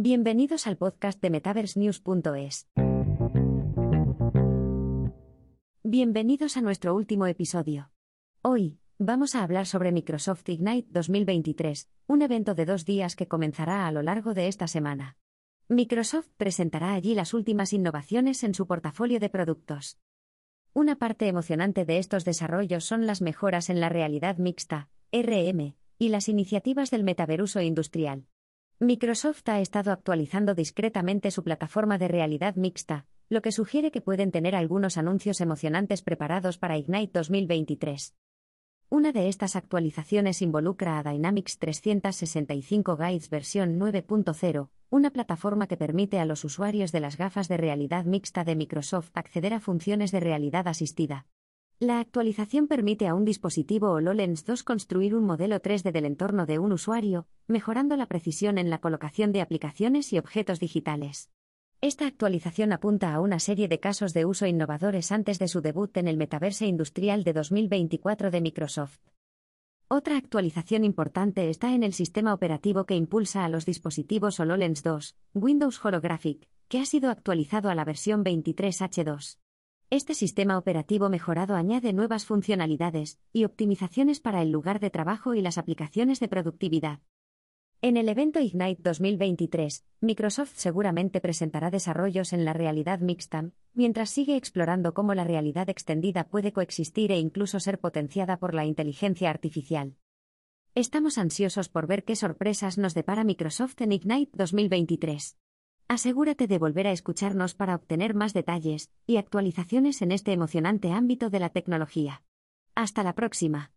Bienvenidos al podcast de MetaverseNews.es. Bienvenidos a nuestro último episodio. Hoy, vamos a hablar sobre Microsoft Ignite 2023, un evento de dos días que comenzará a lo largo de esta semana. Microsoft presentará allí las últimas innovaciones en su portafolio de productos. Una parte emocionante de estos desarrollos son las mejoras en la realidad mixta, RM, y las iniciativas del metaveruso industrial. Microsoft ha estado actualizando discretamente su plataforma de realidad mixta, lo que sugiere que pueden tener algunos anuncios emocionantes preparados para Ignite 2023. Una de estas actualizaciones involucra a Dynamics 365 Guides versión 9.0, una plataforma que permite a los usuarios de las gafas de realidad mixta de Microsoft acceder a funciones de realidad asistida. La actualización permite a un dispositivo HoloLens 2 construir un modelo 3D del entorno de un usuario, mejorando la precisión en la colocación de aplicaciones y objetos digitales. Esta actualización apunta a una serie de casos de uso innovadores antes de su debut en el metaverse industrial de 2024 de Microsoft. Otra actualización importante está en el sistema operativo que impulsa a los dispositivos HoloLens 2, Windows Holographic, que ha sido actualizado a la versión 23H2. Este sistema operativo mejorado añade nuevas funcionalidades y optimizaciones para el lugar de trabajo y las aplicaciones de productividad. En el evento Ignite 2023, Microsoft seguramente presentará desarrollos en la realidad mixta, mientras sigue explorando cómo la realidad extendida puede coexistir e incluso ser potenciada por la inteligencia artificial. Estamos ansiosos por ver qué sorpresas nos depara Microsoft en Ignite 2023. Asegúrate de volver a escucharnos para obtener más detalles y actualizaciones en este emocionante ámbito de la tecnología. Hasta la próxima.